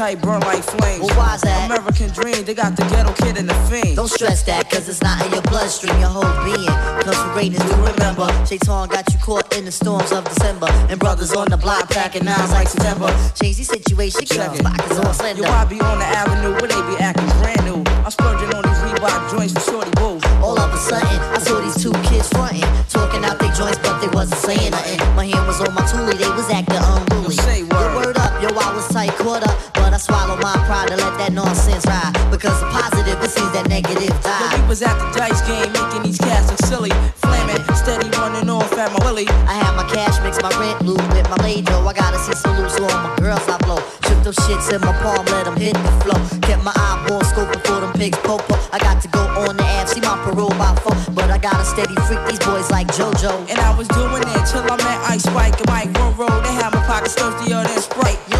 tight burn like flames. Well, why's that? American dream, they got the ghetto kid in the fiend. Don't stress that, cause it's not in your bloodstream, your whole being. Cause for greatness to remember. Shaitan got you caught in the storms of December. And brothers on the block packing nines like September. Change the situation, Check it. pockets on slender. Yo, I be on the avenue where they be acting brand new. I'm splurging on these Reebok joints for shorty boo. All of a sudden, I saw these two kids fronting, talking out their joints, but they wasn't saying nothing. My hand was on my toolie, they was acting up, but I swallowed my pride to let that nonsense ride. Because the positive, it seems that negative die. we was at the dice game making these cats look silly. Flaming, steady running off at my willy. I had my cash mix, my rent loot with my dough. I gotta see some loose on my girls I blow. Shook them shits in my palm, let them hit the flow. Kept my eyeball scoping for them pigs popo. I got to go on the app, see my parole by four. But I got a steady freak these boys like JoJo. And I was doing it till I met Ice Spike and Mike Monroe. They had my pockets thirstier than Sprite. Yo,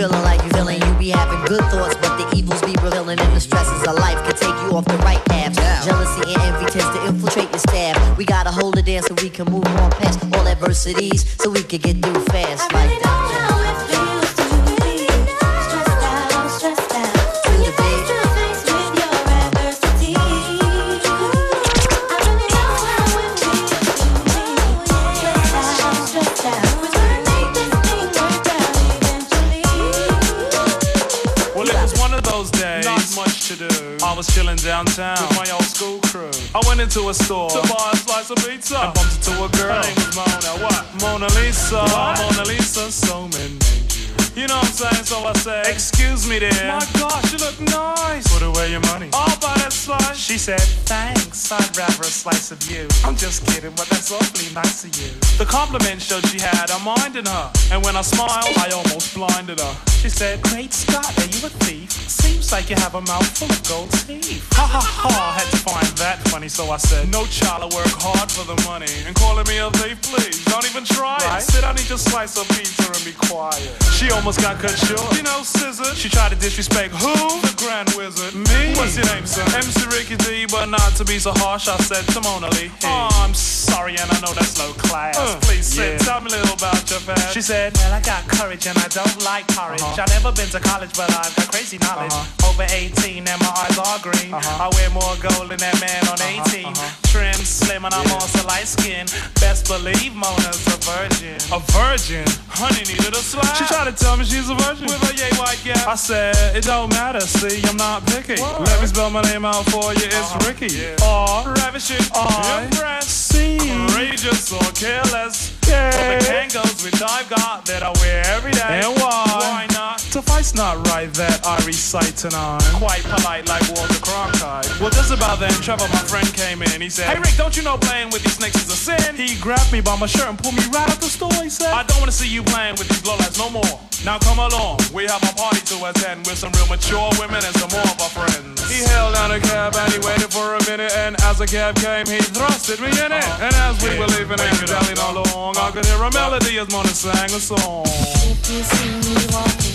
feeling like you feeling. You be having good thoughts, but the evils be revealing, and the stresses of life can take you off the right path. Yeah. Jealousy and envy tends to infiltrate your staff. We gotta hold it down so we can move on past all adversities, so we can get through fast I like really that. Downtown with my old school crew. I went into a store to buy a slice of pizza and bumped into a girl. Her name was Mona. What? Mona Lisa. Mona Lisa. So many. You know what I'm saying? So I said, Excuse me, dear. My gosh, you look nice. Put away your money. I'll buy that slice. She said, Thanks. I'd rather a slice of you. I'm just kidding, but that's awfully nice of you. The compliment showed she had a mind in her. And when I smiled, I almost blinded her. She said, Great Scott, are you a thief? Seems like you have a mouthful of gold teeth. Ha ha ha, I had to find that funny, so I said, No child, I work hard for the money. And calling me a thief, please, don't even try it. Sit down, eat your slice of pizza and be quiet. She almost got cut short. You know, scissor. She tried to disrespect who? The Grand Wizard. Me? What's your name, son? MC Ricky D, but not to be so harsh, I said to Mona Lee. Oh, I'm sorry, and I know that's low class. Uh, Please sit, tell me a little about your past. She said, Well, I got courage and I don't like porridge. Uh-huh. I've never been to college, but I've got crazy knowledge. Uh-huh. Over 18 and my eyes are green. Uh-huh. I wear more gold than that man on 18. Trim, slim, and I'm also light skin. Best believe Mona's a virgin. A virgin? Honey needed a slap. She tried to tell me she's a virgin. With a yay white gap. I said, it don't matter, see, I'm not picky. Let me spell my name out for you, it's uh-huh. Ricky. R, ravishing, I, impress, C, courageous or careless. Yeah. For the Kangols, which I've got, that I wear every day. And why? Why not? Right that I recite tonight. Quite polite like Walter Cronkite. Well, just about then, Trevor, my friend, came in. He said, Hey Rick, don't you know playing with these snakes is a sin? He grabbed me by my shirt and pulled me right out the store. He said, I don't want to see you playing with these lowlights no more. Now come along, we have a party to attend with some real mature women and some more of our friends. He held down a cab and he waited for a minute, and as the cab came, he thrusted me in it. And as we were leaving and dallying along, I could hear a melody as Mona sang a song. If you see me walking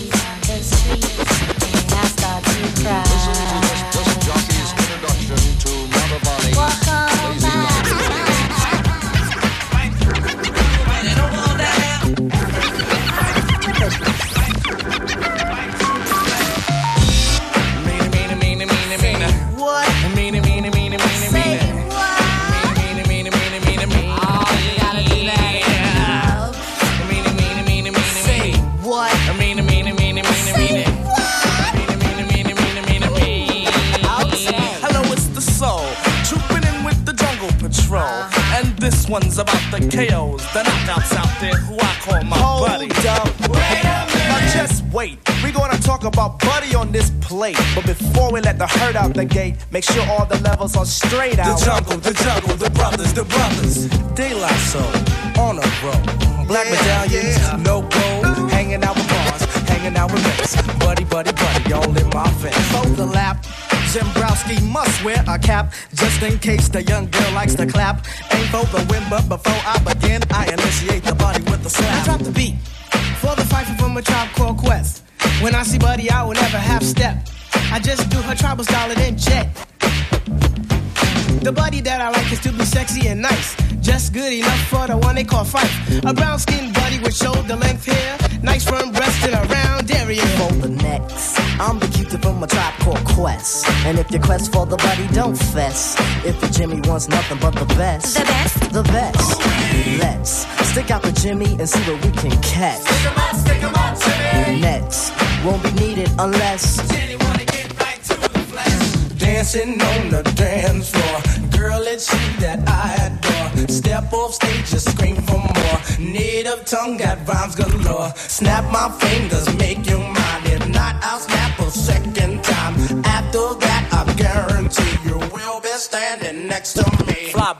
this one's about the KOs, the knockouts out there who I call my buddy. Hold up. Now just wait. We're gonna talk about Buddy on this plate. But before we let the herd out the gate, make sure all the levels are straight out. The jungle, the jungle, the brothers, the brothers. De La Soul, on a roll. Black medallions, no gold. Hanging out with bars, hanging out with mates. Buddy, buddy, buddy, all in my face. For the lap. Zembrowski must wear a cap just in case the young girl likes to clap. Ain't for the win, but before I begin, I initiate the body with a slap. I drop the beat for the fight from a tribe called Quest. When I see Buddy, I will never half step. I just do her tribal style and then jet. The buddy that I like is to be sexy and nice. Just good enough for the one they call Phife. A brown skinned buddy with shoulder length hair, nice firm breast and a round area. For the next, I'm the cutie from a tribe called Quest. And if your quest for the buddy, don't fess. If the Jimmy wants nothing but the best, the best, the best. Let's stick out the Jimmy and see what we can catch. Stick 'em up, stick 'em up, Jimmy. Nets won't be needed unless Jimmy wanna get right to the place. dancing on the dance floor girl, it's she that I adore. Step off stage, just scream for more. Native tongue got rhymes galore. Snap my fingers, make you mine. If not, I'll snap a second time. After that, I guarantee you will be standing next to me. Flop.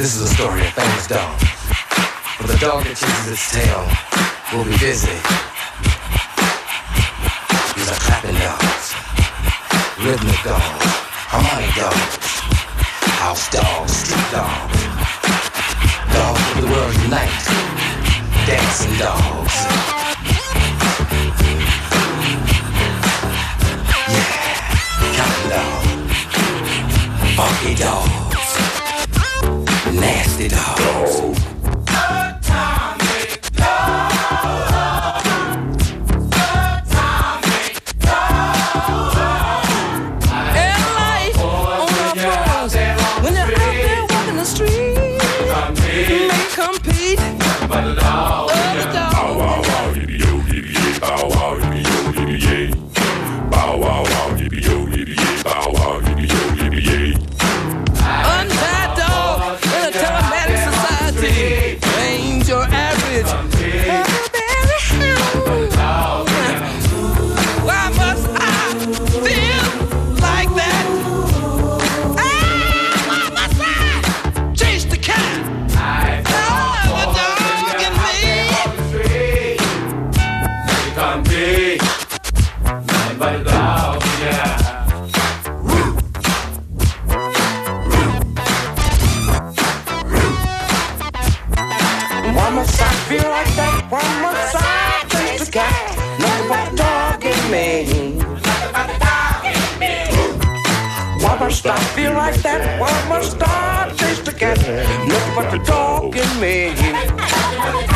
Its dog. But the dog that chases its tail will be busy. These are clapping dogs, rhythmic dogs, harmonic dogs, house dogs, street dogs, dogs of the world unite, dancing dogs. Yeah, Counting dogs, funky dogs, nasty dogs. I feel like that? Why must I chase the cat? Nothing but the dog in me.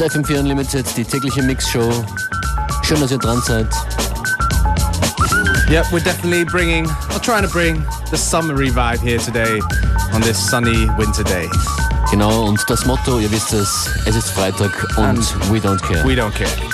ist FM4 Unlimited, die tägliche Schön, dass ihr dran seid. Yep, we're definitely bringing, or trying to bring, the summery vibe here today on this sunny winter day. Genau, und das Motto, ihr wisst es, es ist Freitag und And we don't care. We don't care.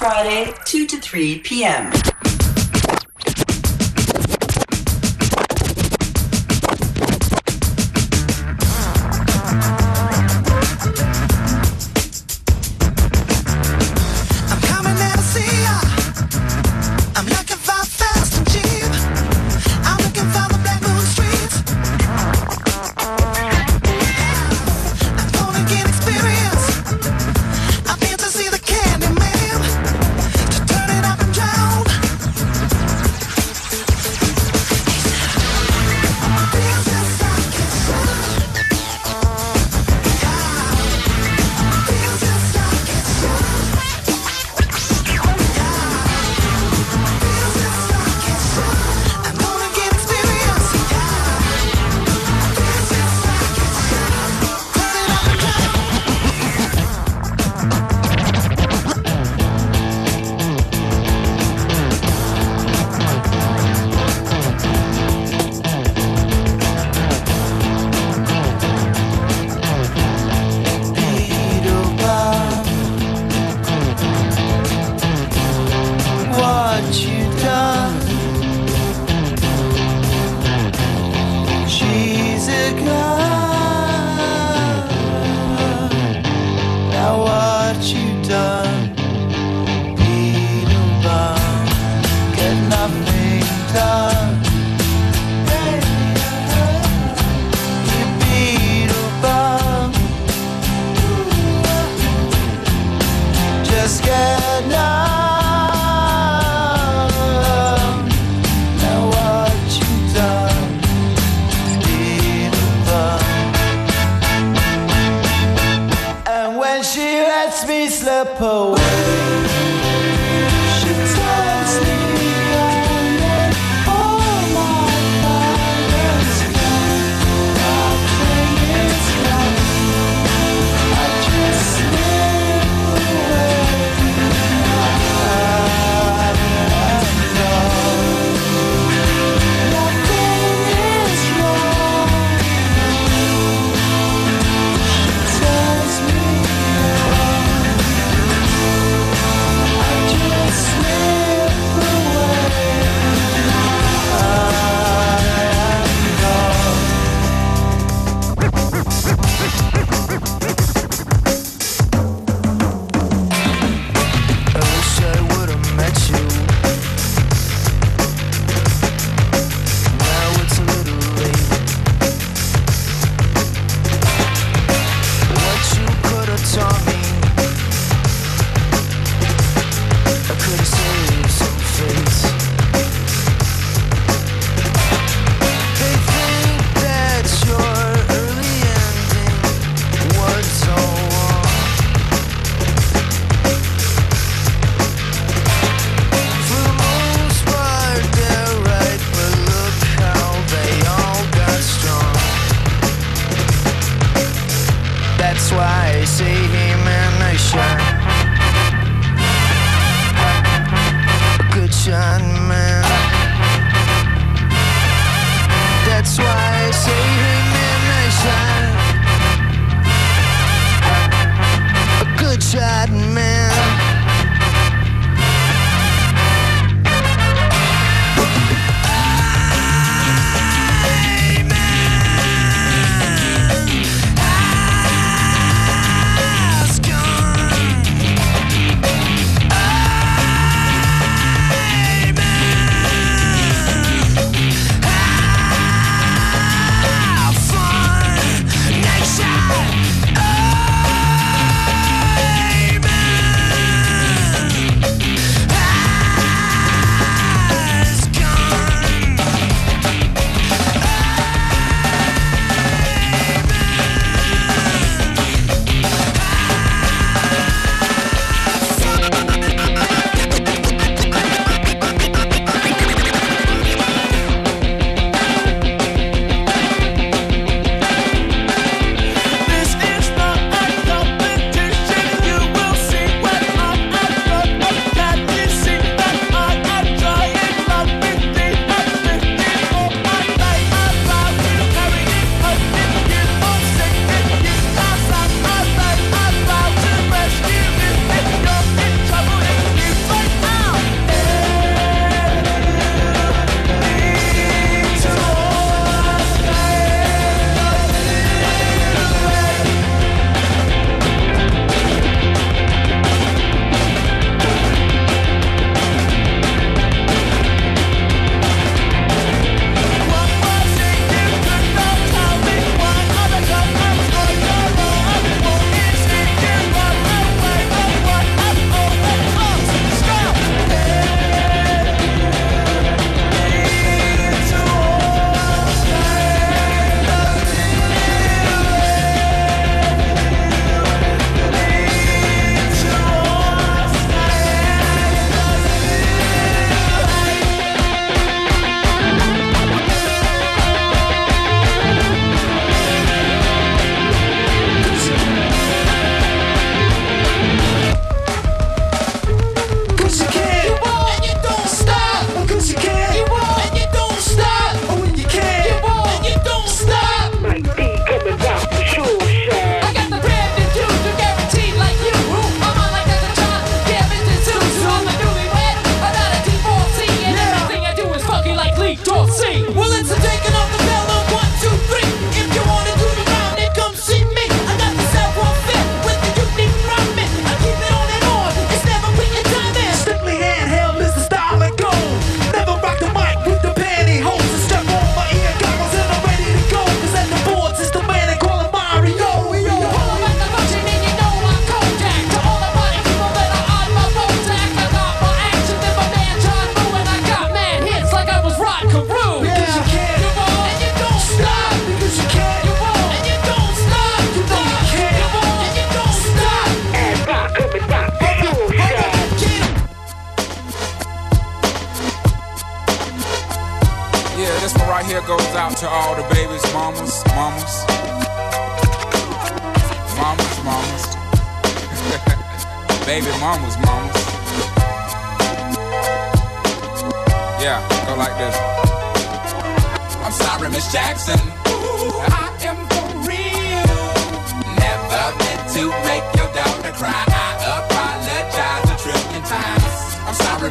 Friday, 2 to 3 p.m.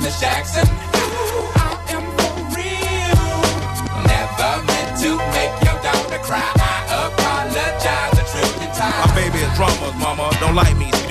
Miss Jackson. Ooh, I am for real. Never meant to make your daughter cry. I apologize a trillion times. My baby is drama, mama. Don't like me.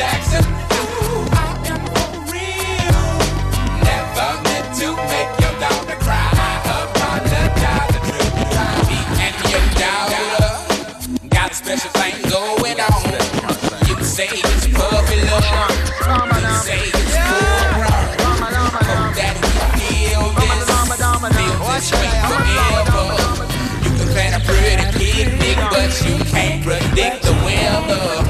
Jackson. But you can't predict the weather.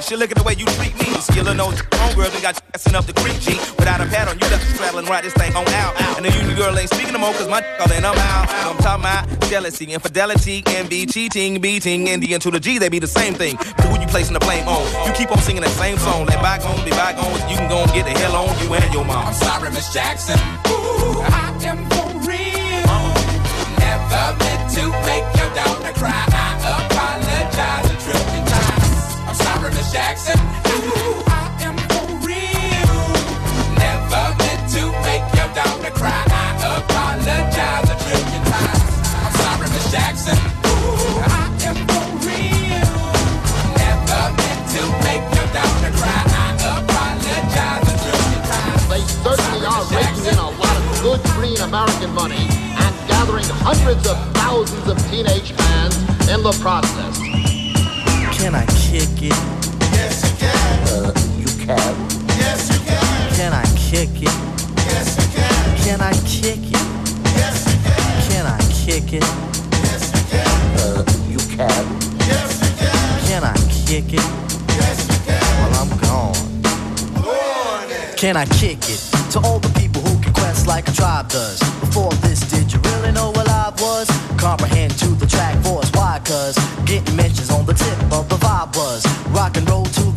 She look at the way you treat me. Skillin' those homegirls and got assin' up the creek, G. Without a pad on, you left straddling right this thing on out. And the union girl ain't speaking no more, cause my all in, I'm out. I'm talking about jealousy, infidelity, envy, cheating, beating, and the to the G, they be the same thing. But who you placing the blame on? You keep on singing that same song. Let bygones be bygones. You can go and get the hell on you and your mom. I'm sorry, Miss Jackson. Ooh, I am for real. Never meant to make your daughter cry. Jackson. Ooh, I am for real. Never meant to make your daughter cry. I apologize a trillion times. I'm sorry, Miss Jackson. Ooh, I am for real. Never meant to make your daughter cry. I apologize a trillion times. They certainly are raking in a lot of good green American money and gathering hundreds of thousands of teenage fans in the process. Can I kick it? Can. Yes, you can. Can I kick it? Yes, you can. Can I kick it? Yes, you can. Can I kick it? Yes, you can. Uh, you can. Yes, you can. Can I kick it? Yes, you can. Well, I'm gone. Can I kick it to all the people who can quest like a tribe does? Before this, did you really know what I was? Comprehend to the track force, why? Cause getting mentions on the tip of the vibe was rock and roll to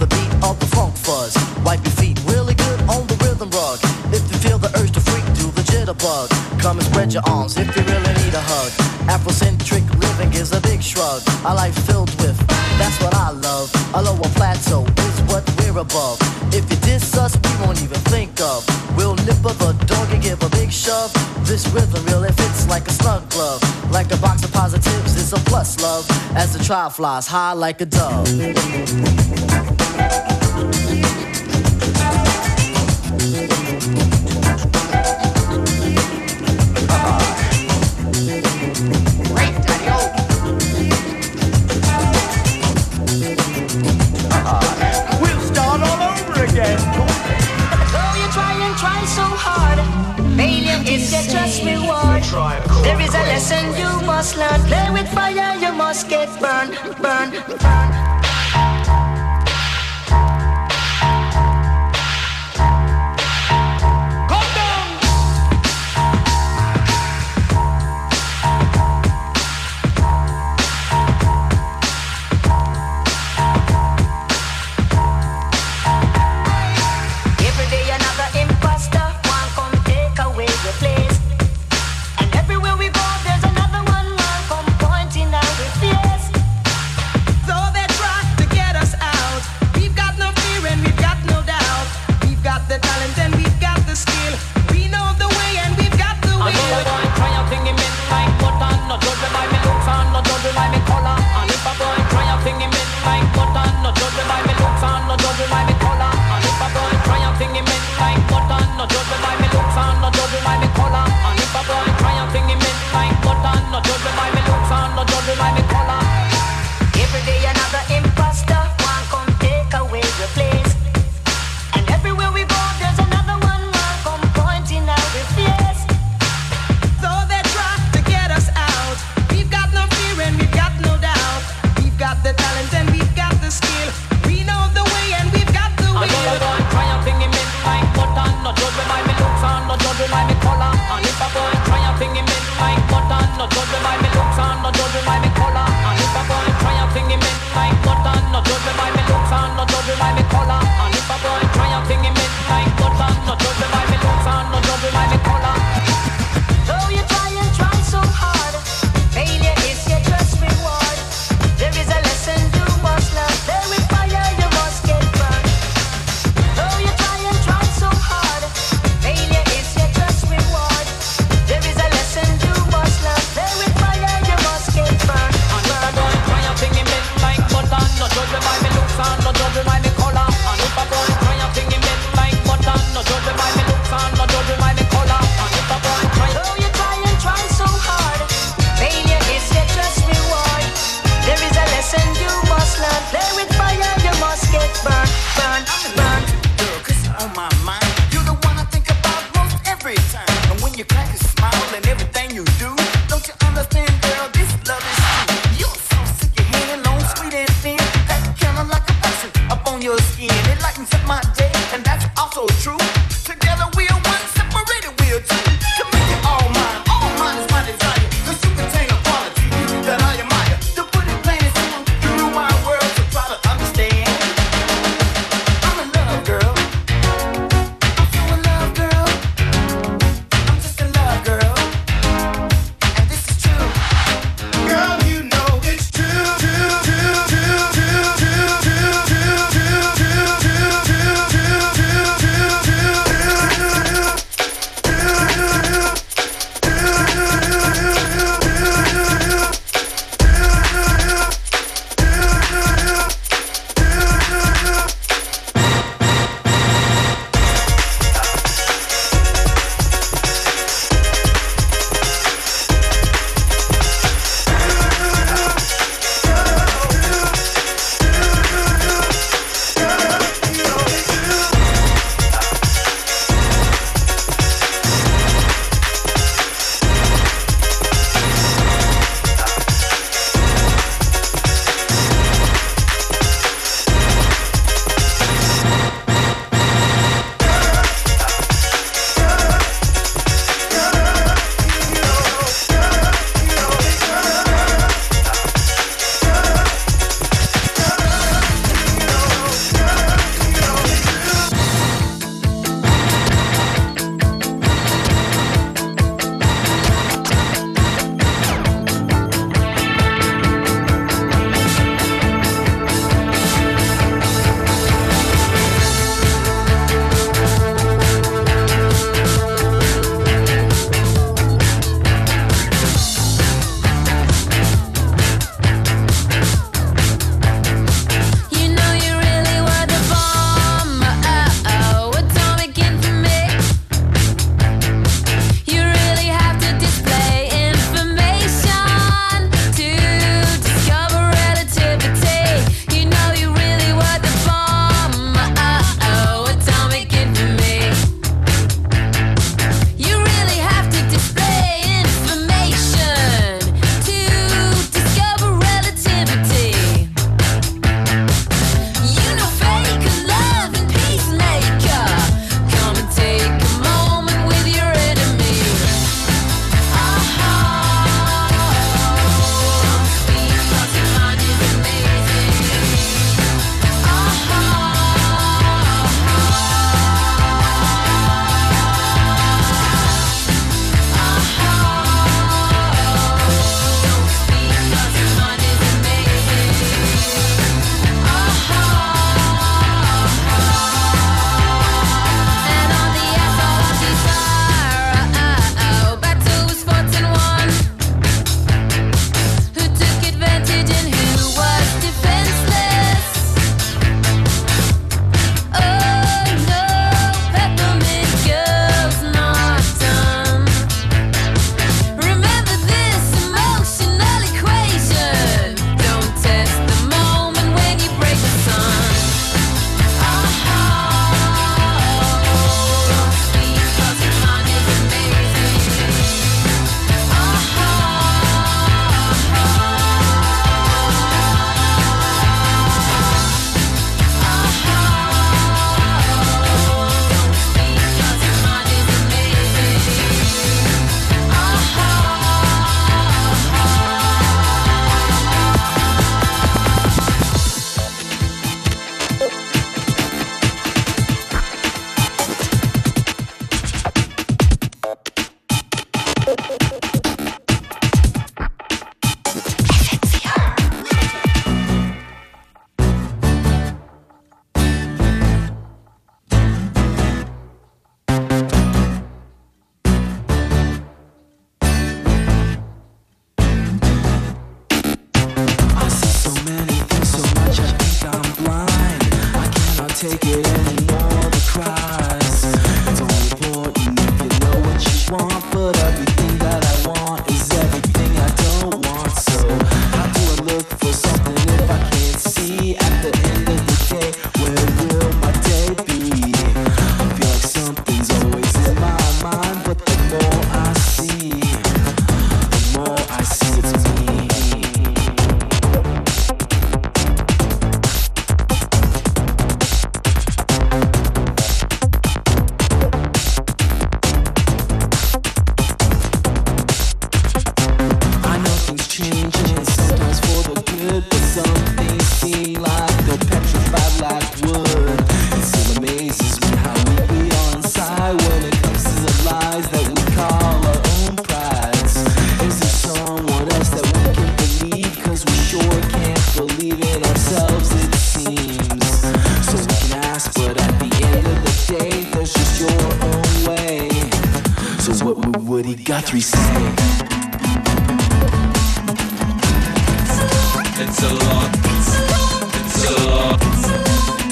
spread your arms if you really need a hug. Afrocentric living is a big shrug. A life filled with, that's what I love. A lower plateau is what we're above. If you diss us, we won't even think of. We'll nip of the dog and give a big shove. This rhythm really fits like a snug glove. Like a box of positives, it's a plus love. As the Tribe flies high like a dove. Play with fire, you must get burned, burn, burn.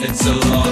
It's a lot.